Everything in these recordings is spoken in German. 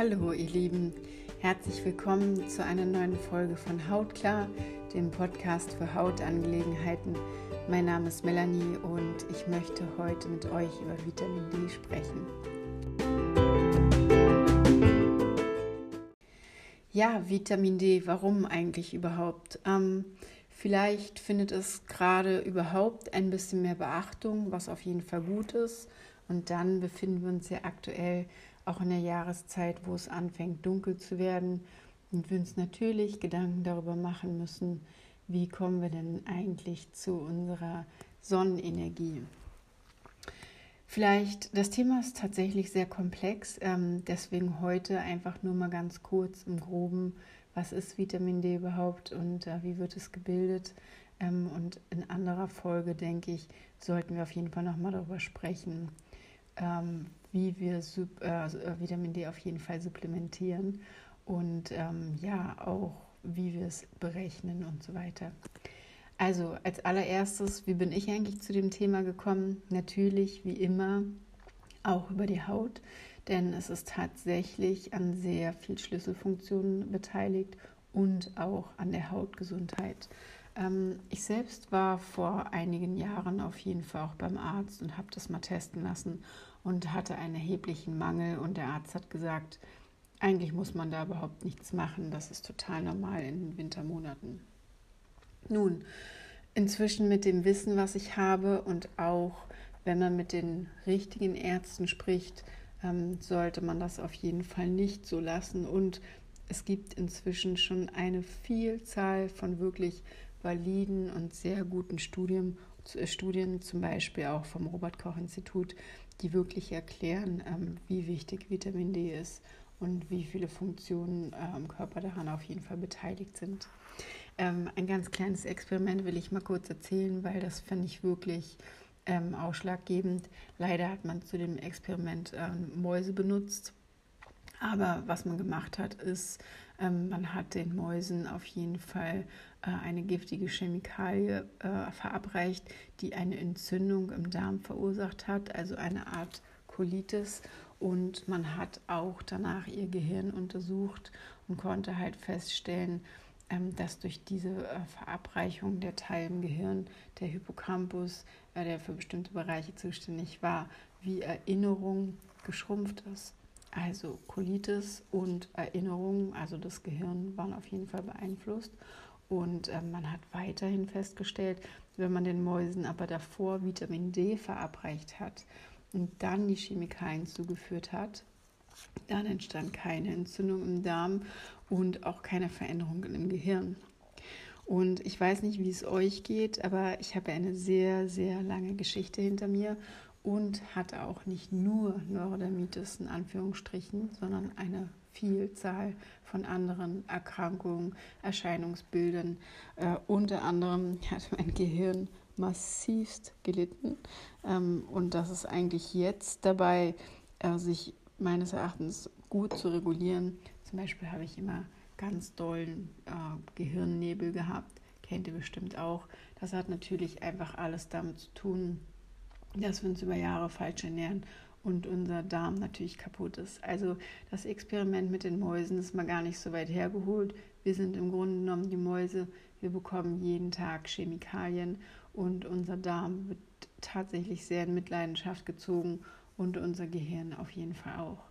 Hallo ihr Lieben, herzlich willkommen zu einer neuen Folge von Hautklar, dem Podcast für Hautangelegenheiten. Mein Name ist Melanie und ich möchte heute mit euch über Vitamin D sprechen. Ja, Vitamin D, warum eigentlich überhaupt? Ähm, vielleicht findet es gerade überhaupt ein bisschen mehr Beachtung, was auf jeden Fall gut ist. Und dann befinden wir uns ja aktuell auch in der Jahreszeit, wo es anfängt dunkel zu werden und wir uns natürlich Gedanken darüber machen müssen, wie kommen wir denn eigentlich zu unserer Sonnenenergie. Vielleicht, das Thema ist tatsächlich sehr komplex, ähm, deswegen heute einfach nur mal ganz kurz im groben, was ist Vitamin D überhaupt und äh, wie wird es gebildet. Ähm, und in anderer Folge, denke ich, sollten wir auf jeden Fall nochmal darüber sprechen, ähm, wie wir Sub, äh, äh, Vitamin D auf jeden Fall supplementieren und ähm, ja auch wie wir es berechnen und so weiter. Also als allererstes, wie bin ich eigentlich zu dem Thema gekommen? Natürlich, wie immer, auch über die Haut, denn es ist tatsächlich an sehr viel Schlüsselfunktionen beteiligt und auch an der Hautgesundheit. Ähm, ich selbst war vor einigen Jahren auf jeden Fall auch beim Arzt und habe das mal testen lassen und hatte einen erheblichen Mangel. Und der Arzt hat gesagt, eigentlich muss man da überhaupt nichts machen, das ist total normal in den Wintermonaten. Nun, inzwischen mit dem Wissen, was ich habe und auch wenn man mit den richtigen Ärzten spricht, ähm, sollte man das auf jeden Fall nicht so lassen. Und es gibt inzwischen schon eine Vielzahl von wirklich validen und sehr guten Studien, äh, Studien, zum Beispiel auch vom Robert Koch Institut, die wirklich erklären, ähm, wie wichtig Vitamin D ist und wie viele Funktionen äh, im Körper daran auf jeden Fall beteiligt sind. Ähm, ein ganz kleines Experiment will ich mal kurz erzählen, weil das finde ich wirklich ähm, ausschlaggebend. Leider hat man zu dem Experiment ähm, Mäuse benutzt. Aber was man gemacht hat, ist, ähm, man hat den Mäusen auf jeden Fall eine giftige Chemikalie äh, verabreicht, die eine Entzündung im Darm verursacht hat, also eine Art Colitis. Und man hat auch danach ihr Gehirn untersucht und konnte halt feststellen, ähm, dass durch diese äh, Verabreichung der Teil im Gehirn, der Hippocampus, der für bestimmte Bereiche zuständig war, wie Erinnerung geschrumpft ist. Also Colitis und Erinnerung, also das Gehirn, waren auf jeden Fall beeinflusst. Und äh, man hat weiterhin festgestellt, wenn man den Mäusen aber davor Vitamin D verabreicht hat und dann die Chemikalien zugeführt hat, dann entstand keine Entzündung im Darm und auch keine Veränderung im Gehirn. Und ich weiß nicht, wie es euch geht, aber ich habe eine sehr, sehr lange Geschichte hinter mir und hatte auch nicht nur Neurodermitis in Anführungsstrichen, sondern eine Vielzahl von anderen Erkrankungen, Erscheinungsbildern. Äh, unter anderem hat mein Gehirn massivst gelitten ähm, und das ist eigentlich jetzt dabei, äh, sich meines Erachtens gut zu regulieren. Zum Beispiel habe ich immer ganz dollen äh, Gehirnnebel gehabt, kennt ihr bestimmt auch. Das hat natürlich einfach alles damit zu tun, dass wir uns über Jahre falsch ernähren und unser Darm natürlich kaputt ist. Also das Experiment mit den Mäusen ist mal gar nicht so weit hergeholt. Wir sind im Grunde genommen die Mäuse. Wir bekommen jeden Tag Chemikalien und unser Darm wird tatsächlich sehr in Mitleidenschaft gezogen und unser Gehirn auf jeden Fall auch.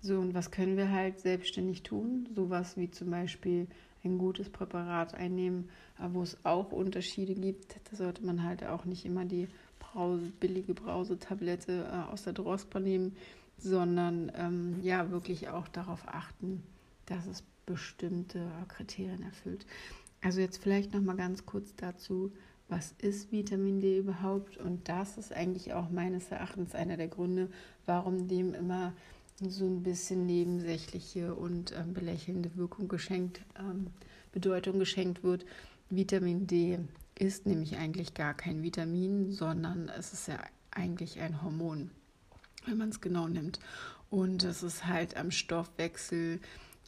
So, und was können wir halt selbstständig tun? Sowas wie zum Beispiel ein gutes Präparat einnehmen, wo es auch Unterschiede gibt. Da sollte man halt auch nicht immer die Brause, billige Brausetablette äh, aus der Drospa nehmen, sondern ähm, ja wirklich auch darauf achten, dass es bestimmte Kriterien erfüllt. Also jetzt vielleicht noch mal ganz kurz dazu, was ist Vitamin D überhaupt? Und das ist eigentlich auch meines Erachtens einer der Gründe, warum dem immer so ein bisschen nebensächliche und ähm, belächelnde Wirkung geschenkt, ähm, Bedeutung geschenkt wird. Vitamin D ist nämlich eigentlich gar kein Vitamin, sondern es ist ja eigentlich ein Hormon, wenn man es genau nimmt. Und es ist halt am Stoffwechsel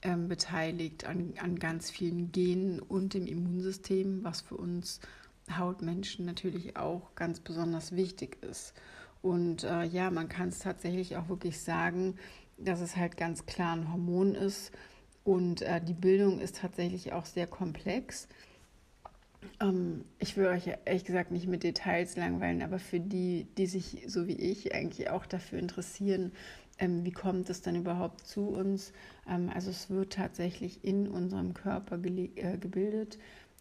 ähm, beteiligt, an, an ganz vielen Genen und dem Immunsystem, was für uns Hautmenschen natürlich auch ganz besonders wichtig ist. Und äh, ja, man kann es tatsächlich auch wirklich sagen, dass es halt ganz klar ein Hormon ist. Und äh, die Bildung ist tatsächlich auch sehr komplex. Ähm, ich will euch ehrlich gesagt nicht mit Details langweilen, aber für die, die sich so wie ich eigentlich auch dafür interessieren, ähm, wie kommt es dann überhaupt zu uns? Ähm, also es wird tatsächlich in unserem Körper äh, gebildet.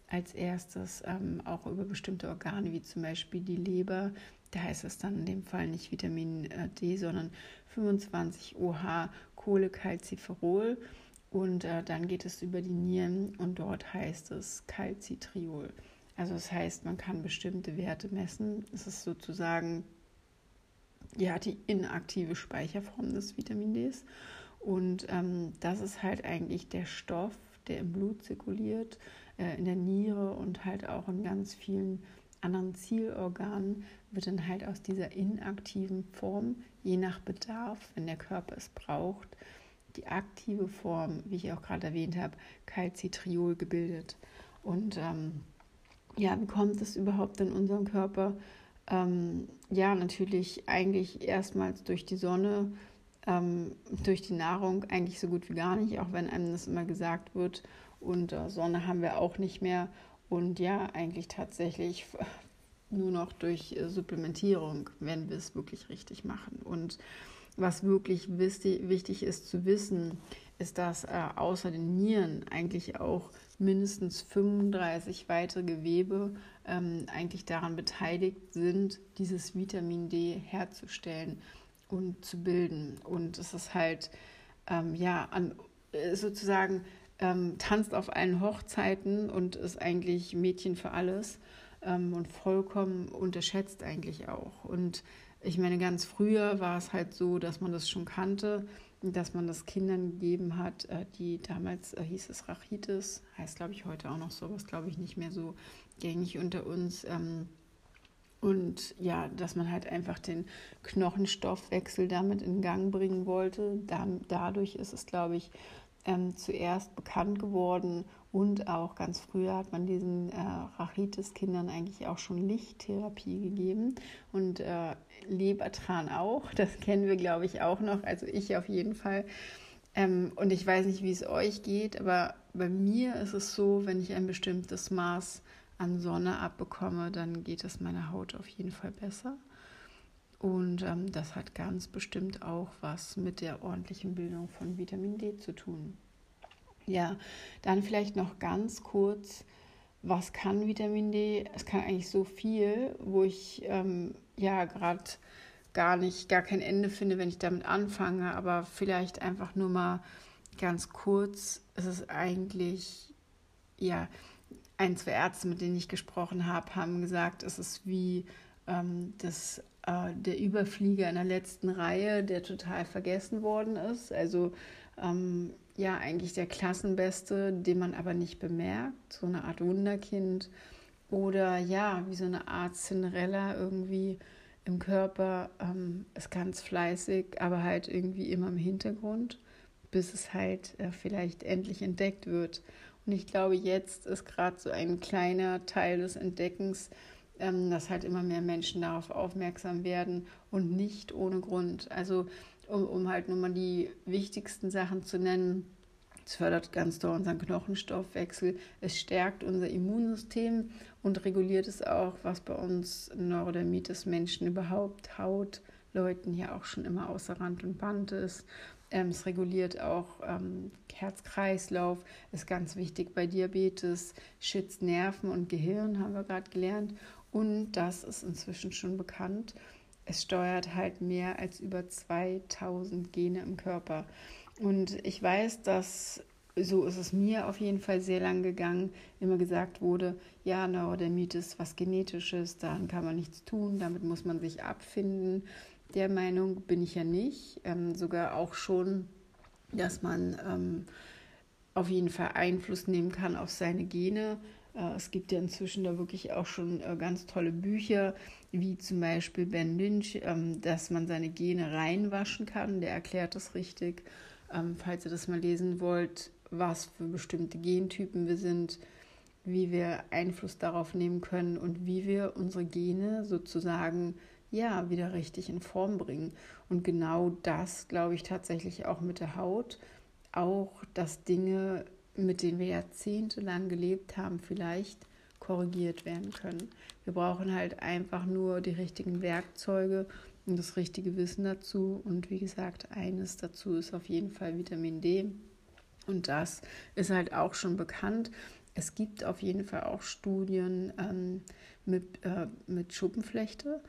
Als erstes ähm, auch über bestimmte Organe, wie zum Beispiel die Leber. Da heißt es dann in dem Fall nicht Vitamin äh, D, sondern 25 OH Kohlecalciferol. Und äh, dann geht es über die Nieren und dort heißt es Calcitriol. Also das heißt, man kann bestimmte Werte messen. Es ist sozusagen ja, die inaktive Speicherform des Vitamin Ds. Und ähm, das ist halt eigentlich der Stoff, der im Blut zirkuliert, äh, in der Niere und halt auch in ganz vielen anderen Zielorganen, wird dann halt aus dieser inaktiven Form, je nach Bedarf, wenn der Körper es braucht, die aktive Form, wie ich auch gerade erwähnt habe, Calcitriol gebildet. Und ähm, ja, wie kommt es überhaupt in unserem Körper? Ähm, ja, natürlich eigentlich erstmals durch die Sonne, ähm, durch die Nahrung eigentlich so gut wie gar nicht, auch wenn einem das immer gesagt wird. Und äh, Sonne haben wir auch nicht mehr. Und ja, eigentlich tatsächlich nur noch durch äh, Supplementierung, wenn wir es wirklich richtig machen. Und was wirklich wichtig, ist zu wissen, ist, dass äh, außer den Nieren eigentlich auch mindestens 35 weitere Gewebe ähm, eigentlich daran beteiligt sind, dieses Vitamin D herzustellen und zu bilden. Und es ist halt, ähm, ja, an, äh, sozusagen ähm, tanzt auf allen Hochzeiten und ist eigentlich Mädchen für alles ähm, und vollkommen unterschätzt eigentlich auch. Und ich meine, ganz früher war es halt so, dass man das schon kannte dass man das Kindern gegeben hat, äh, die damals äh, hieß es Rachitis, heißt glaube ich heute auch noch sowas, glaube ich nicht mehr so gängig unter uns. Ähm, und ja, dass man halt einfach den Knochenstoffwechsel damit in Gang bringen wollte. dadurch ist es, glaube ich, ähm, zuerst bekannt geworden und auch ganz früher hat man diesen äh, Rachitis-Kindern eigentlich auch schon Lichttherapie gegeben und äh, Lebertran auch. Das kennen wir, glaube ich, auch noch. Also ich auf jeden Fall. Ähm, und ich weiß nicht, wie es euch geht, aber bei mir ist es so, wenn ich ein bestimmtes Maß an Sonne abbekomme, dann geht es meiner Haut auf jeden Fall besser. Und ähm, das hat ganz bestimmt auch was mit der ordentlichen Bildung von Vitamin D zu tun. Ja, dann vielleicht noch ganz kurz, was kann Vitamin D? Es kann eigentlich so viel, wo ich ähm, ja gerade gar nicht, gar kein Ende finde, wenn ich damit anfange, aber vielleicht einfach nur mal ganz kurz. Es ist eigentlich, ja, ein, zwei Ärzte, mit denen ich gesprochen habe, haben gesagt, es ist wie ähm, das, äh, der Überflieger in der letzten Reihe, der total vergessen worden ist. Also ähm, ja eigentlich der Klassenbeste, den man aber nicht bemerkt, so eine Art Wunderkind oder ja, wie so eine Art Cinderella irgendwie im Körper, ähm, ist ganz fleißig, aber halt irgendwie immer im Hintergrund, bis es halt äh, vielleicht endlich entdeckt wird. Und ich glaube, jetzt ist gerade so ein kleiner Teil des Entdeckens, dass halt immer mehr Menschen darauf aufmerksam werden und nicht ohne Grund. Also um, um halt nur mal die wichtigsten Sachen zu nennen. Es fördert ganz doll unseren Knochenstoffwechsel, es stärkt unser Immunsystem und reguliert es auch, was bei uns Neurodermitis Menschen überhaupt, Haut, Leuten ja auch schon immer außer Rand und Band ist. Ähm, es reguliert auch ähm, Herz-Kreislauf, ist ganz wichtig bei Diabetes, schützt Nerven und Gehirn, haben wir gerade gelernt. Und das ist inzwischen schon bekannt es steuert halt mehr als über 2000 Gene im Körper. Und ich weiß, dass so ist es mir auf jeden Fall sehr lang gegangen, immer gesagt wurde, ja, Neurodermitis, was genetisches, daran kann man nichts tun, damit muss man sich abfinden. Der Meinung bin ich ja nicht, ähm, sogar auch schon, dass man ähm, auf jeden Fall Einfluss nehmen kann auf seine Gene. Äh, es gibt ja inzwischen da wirklich auch schon äh, ganz tolle Bücher, wie zum Beispiel Ben Lynch, ähm, dass man seine Gene reinwaschen kann. Der erklärt das richtig. Ähm, falls ihr das mal lesen wollt, was für bestimmte Gentypen wir sind, wie wir Einfluss darauf nehmen können und wie wir unsere Gene sozusagen ja wieder richtig in Form bringen. Und genau das glaube ich tatsächlich auch mit der Haut. Auch, dass Dinge, mit denen wir jahrzehntelang gelebt haben, vielleicht korrigiert werden können. Wir brauchen halt einfach nur die richtigen Werkzeuge und das richtige Wissen dazu. Und wie gesagt, eines dazu ist auf jeden Fall Vitamin D. Und das ist halt auch schon bekannt. Es gibt auf jeden Fall auch Studien ähm, mit, äh, mit Schuppenflechte.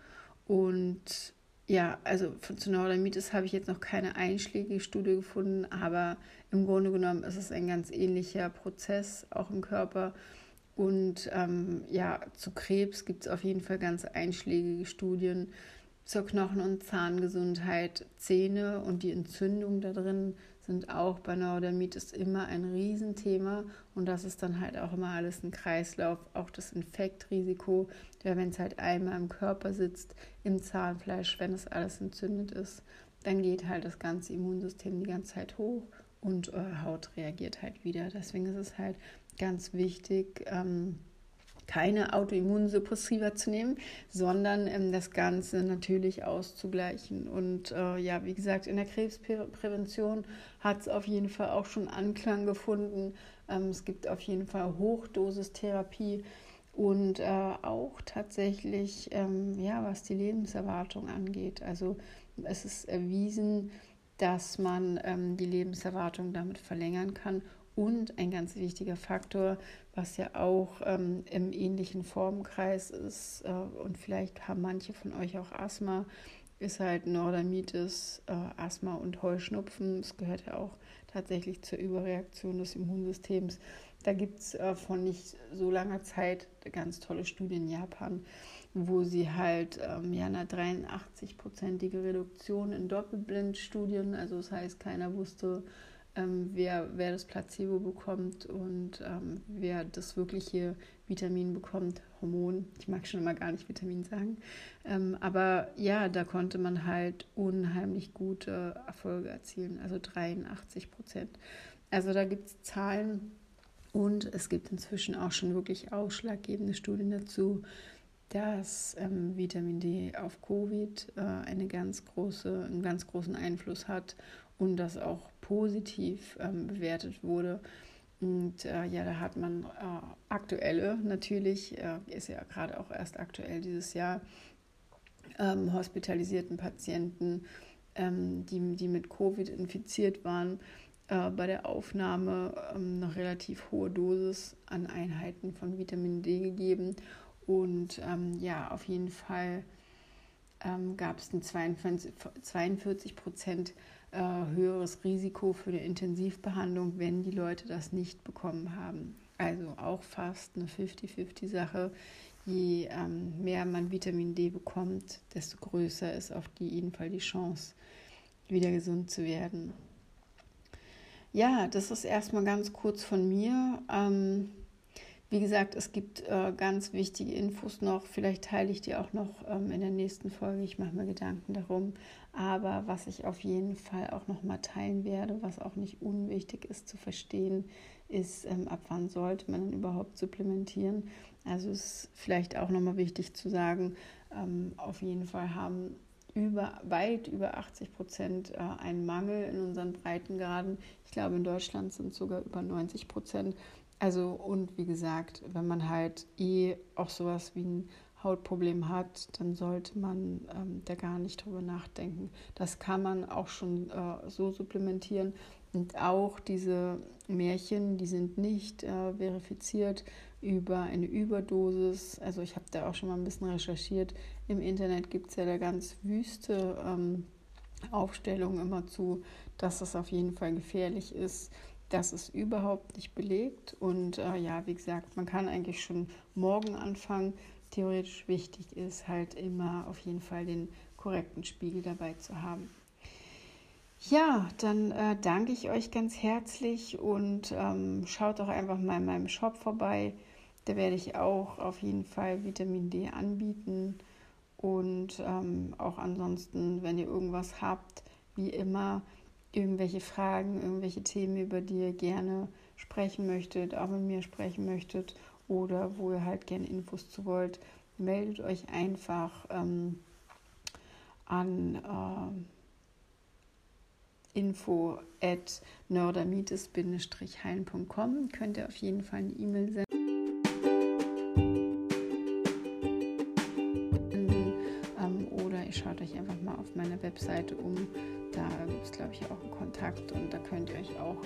Und ja, also zu Neurodermitis habe ich jetzt noch keine einschlägige Studie gefunden, aber im Grunde genommen ist es ein ganz ähnlicher Prozess auch im Körper. Und ähm, ja, zu Krebs gibt es auf jeden Fall ganz einschlägige Studien zur Knochen- und Zahngesundheit, Zähne und die Entzündung da drin sind auch bei Neurodermitis immer ein Riesenthema und das ist dann halt auch immer alles ein Kreislauf, auch das Infektrisiko, ja, wenn es halt einmal im Körper sitzt, im Zahnfleisch, wenn es alles entzündet ist, dann geht halt das ganze Immunsystem die ganze Zeit hoch und eure Haut reagiert halt wieder. Deswegen ist es halt ganz wichtig, ähm, keine Autoimmunsuppressiva zu nehmen, sondern ähm, das Ganze natürlich auszugleichen. Und äh, ja, wie gesagt, in der Krebsprävention hat es auf jeden Fall auch schon Anklang gefunden. Ähm, es gibt auf jeden Fall Hochdosistherapie und äh, auch tatsächlich, ähm, ja, was die Lebenserwartung angeht. Also es ist erwiesen, dass man ähm, die Lebenserwartung damit verlängern kann und ein ganz wichtiger Faktor, was ja auch ähm, im ähnlichen Formkreis ist, äh, und vielleicht haben manche von euch auch Asthma, ist halt Neurodermitis, äh, Asthma und Heuschnupfen. Es gehört ja auch tatsächlich zur Überreaktion des Immunsystems. Da gibt es äh, von nicht so langer Zeit ganz tolle Studien in Japan, wo sie halt ähm, ja eine 83-prozentige Reduktion in Doppelblindstudien, also das heißt, keiner wusste, ähm, wer, wer das Placebo bekommt und ähm, wer das wirkliche Vitamin bekommt, Hormon. Ich mag schon immer gar nicht Vitamin sagen. Ähm, aber ja, da konnte man halt unheimlich gute Erfolge erzielen, also 83 Prozent. Also da gibt es Zahlen und es gibt inzwischen auch schon wirklich ausschlaggebende Studien dazu, dass ähm, Vitamin D auf Covid äh, eine ganz große, einen ganz großen Einfluss hat und das auch positiv ähm, bewertet wurde. Und äh, ja, da hat man äh, aktuelle, natürlich, äh, ist ja gerade auch erst aktuell dieses Jahr, ähm, hospitalisierten Patienten, ähm, die, die mit Covid infiziert waren, äh, bei der Aufnahme ähm, eine relativ hohe Dosis an Einheiten von Vitamin D gegeben. Und ähm, ja, auf jeden Fall ähm, gab es ein 42, 42 Prozent äh, höheres Risiko für eine Intensivbehandlung, wenn die Leute das nicht bekommen haben. Also auch fast eine 50-50-Sache. Je ähm, mehr man Vitamin D bekommt, desto größer ist auf jeden Fall die Chance, wieder gesund zu werden. Ja, das ist erstmal ganz kurz von mir. Ähm, wie gesagt, es gibt äh, ganz wichtige Infos noch. Vielleicht teile ich die auch noch ähm, in der nächsten Folge. Ich mache mir Gedanken darum. Aber was ich auf jeden Fall auch noch mal teilen werde, was auch nicht unwichtig ist zu verstehen, ist, ähm, ab wann sollte man denn überhaupt supplementieren. Also ist vielleicht auch noch mal wichtig zu sagen, ähm, auf jeden Fall haben über, weit über 80 Prozent äh, einen Mangel in unseren Breitengraden. Ich glaube, in Deutschland sind es sogar über 90 Prozent. Also und wie gesagt, wenn man halt eh auch sowas wie ein Hautproblem hat, dann sollte man ähm, da gar nicht drüber nachdenken. Das kann man auch schon äh, so supplementieren. Und auch diese Märchen, die sind nicht äh, verifiziert über eine Überdosis. Also ich habe da auch schon mal ein bisschen recherchiert. Im Internet gibt es ja da ganz wüste ähm, Aufstellungen immer zu, dass das auf jeden Fall gefährlich ist. Das ist überhaupt nicht belegt. Und äh, ja, wie gesagt, man kann eigentlich schon morgen anfangen. Theoretisch wichtig ist halt immer auf jeden Fall den korrekten Spiegel dabei zu haben. Ja, dann äh, danke ich euch ganz herzlich und ähm, schaut doch einfach mal in meinem Shop vorbei. Da werde ich auch auf jeden Fall Vitamin D anbieten. Und ähm, auch ansonsten, wenn ihr irgendwas habt, wie immer, irgendwelche Fragen, irgendwelche Themen, über die ihr gerne sprechen möchtet, auch mit mir sprechen möchtet oder wo ihr halt gerne Infos zu wollt, meldet euch einfach. Ähm, an äh, info at nördermitis-heilen.com könnt ihr auf jeden Fall eine E-Mail senden. Ähm, oder ihr schaut euch einfach mal auf meiner Webseite um. Da gibt es, glaube ich, auch einen Kontakt und da könnt ihr euch auch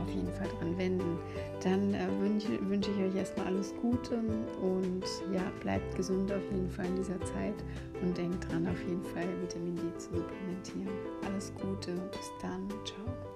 auf jeden Fall dran wenden. Dann äh, wünsche, wünsche ich euch erstmal alles Gute und ja, bleibt gesund auf jeden Fall in dieser Zeit und denkt dran, auf jeden Fall Vitamin D zu supplementieren. Alles Gute, bis dann, ciao.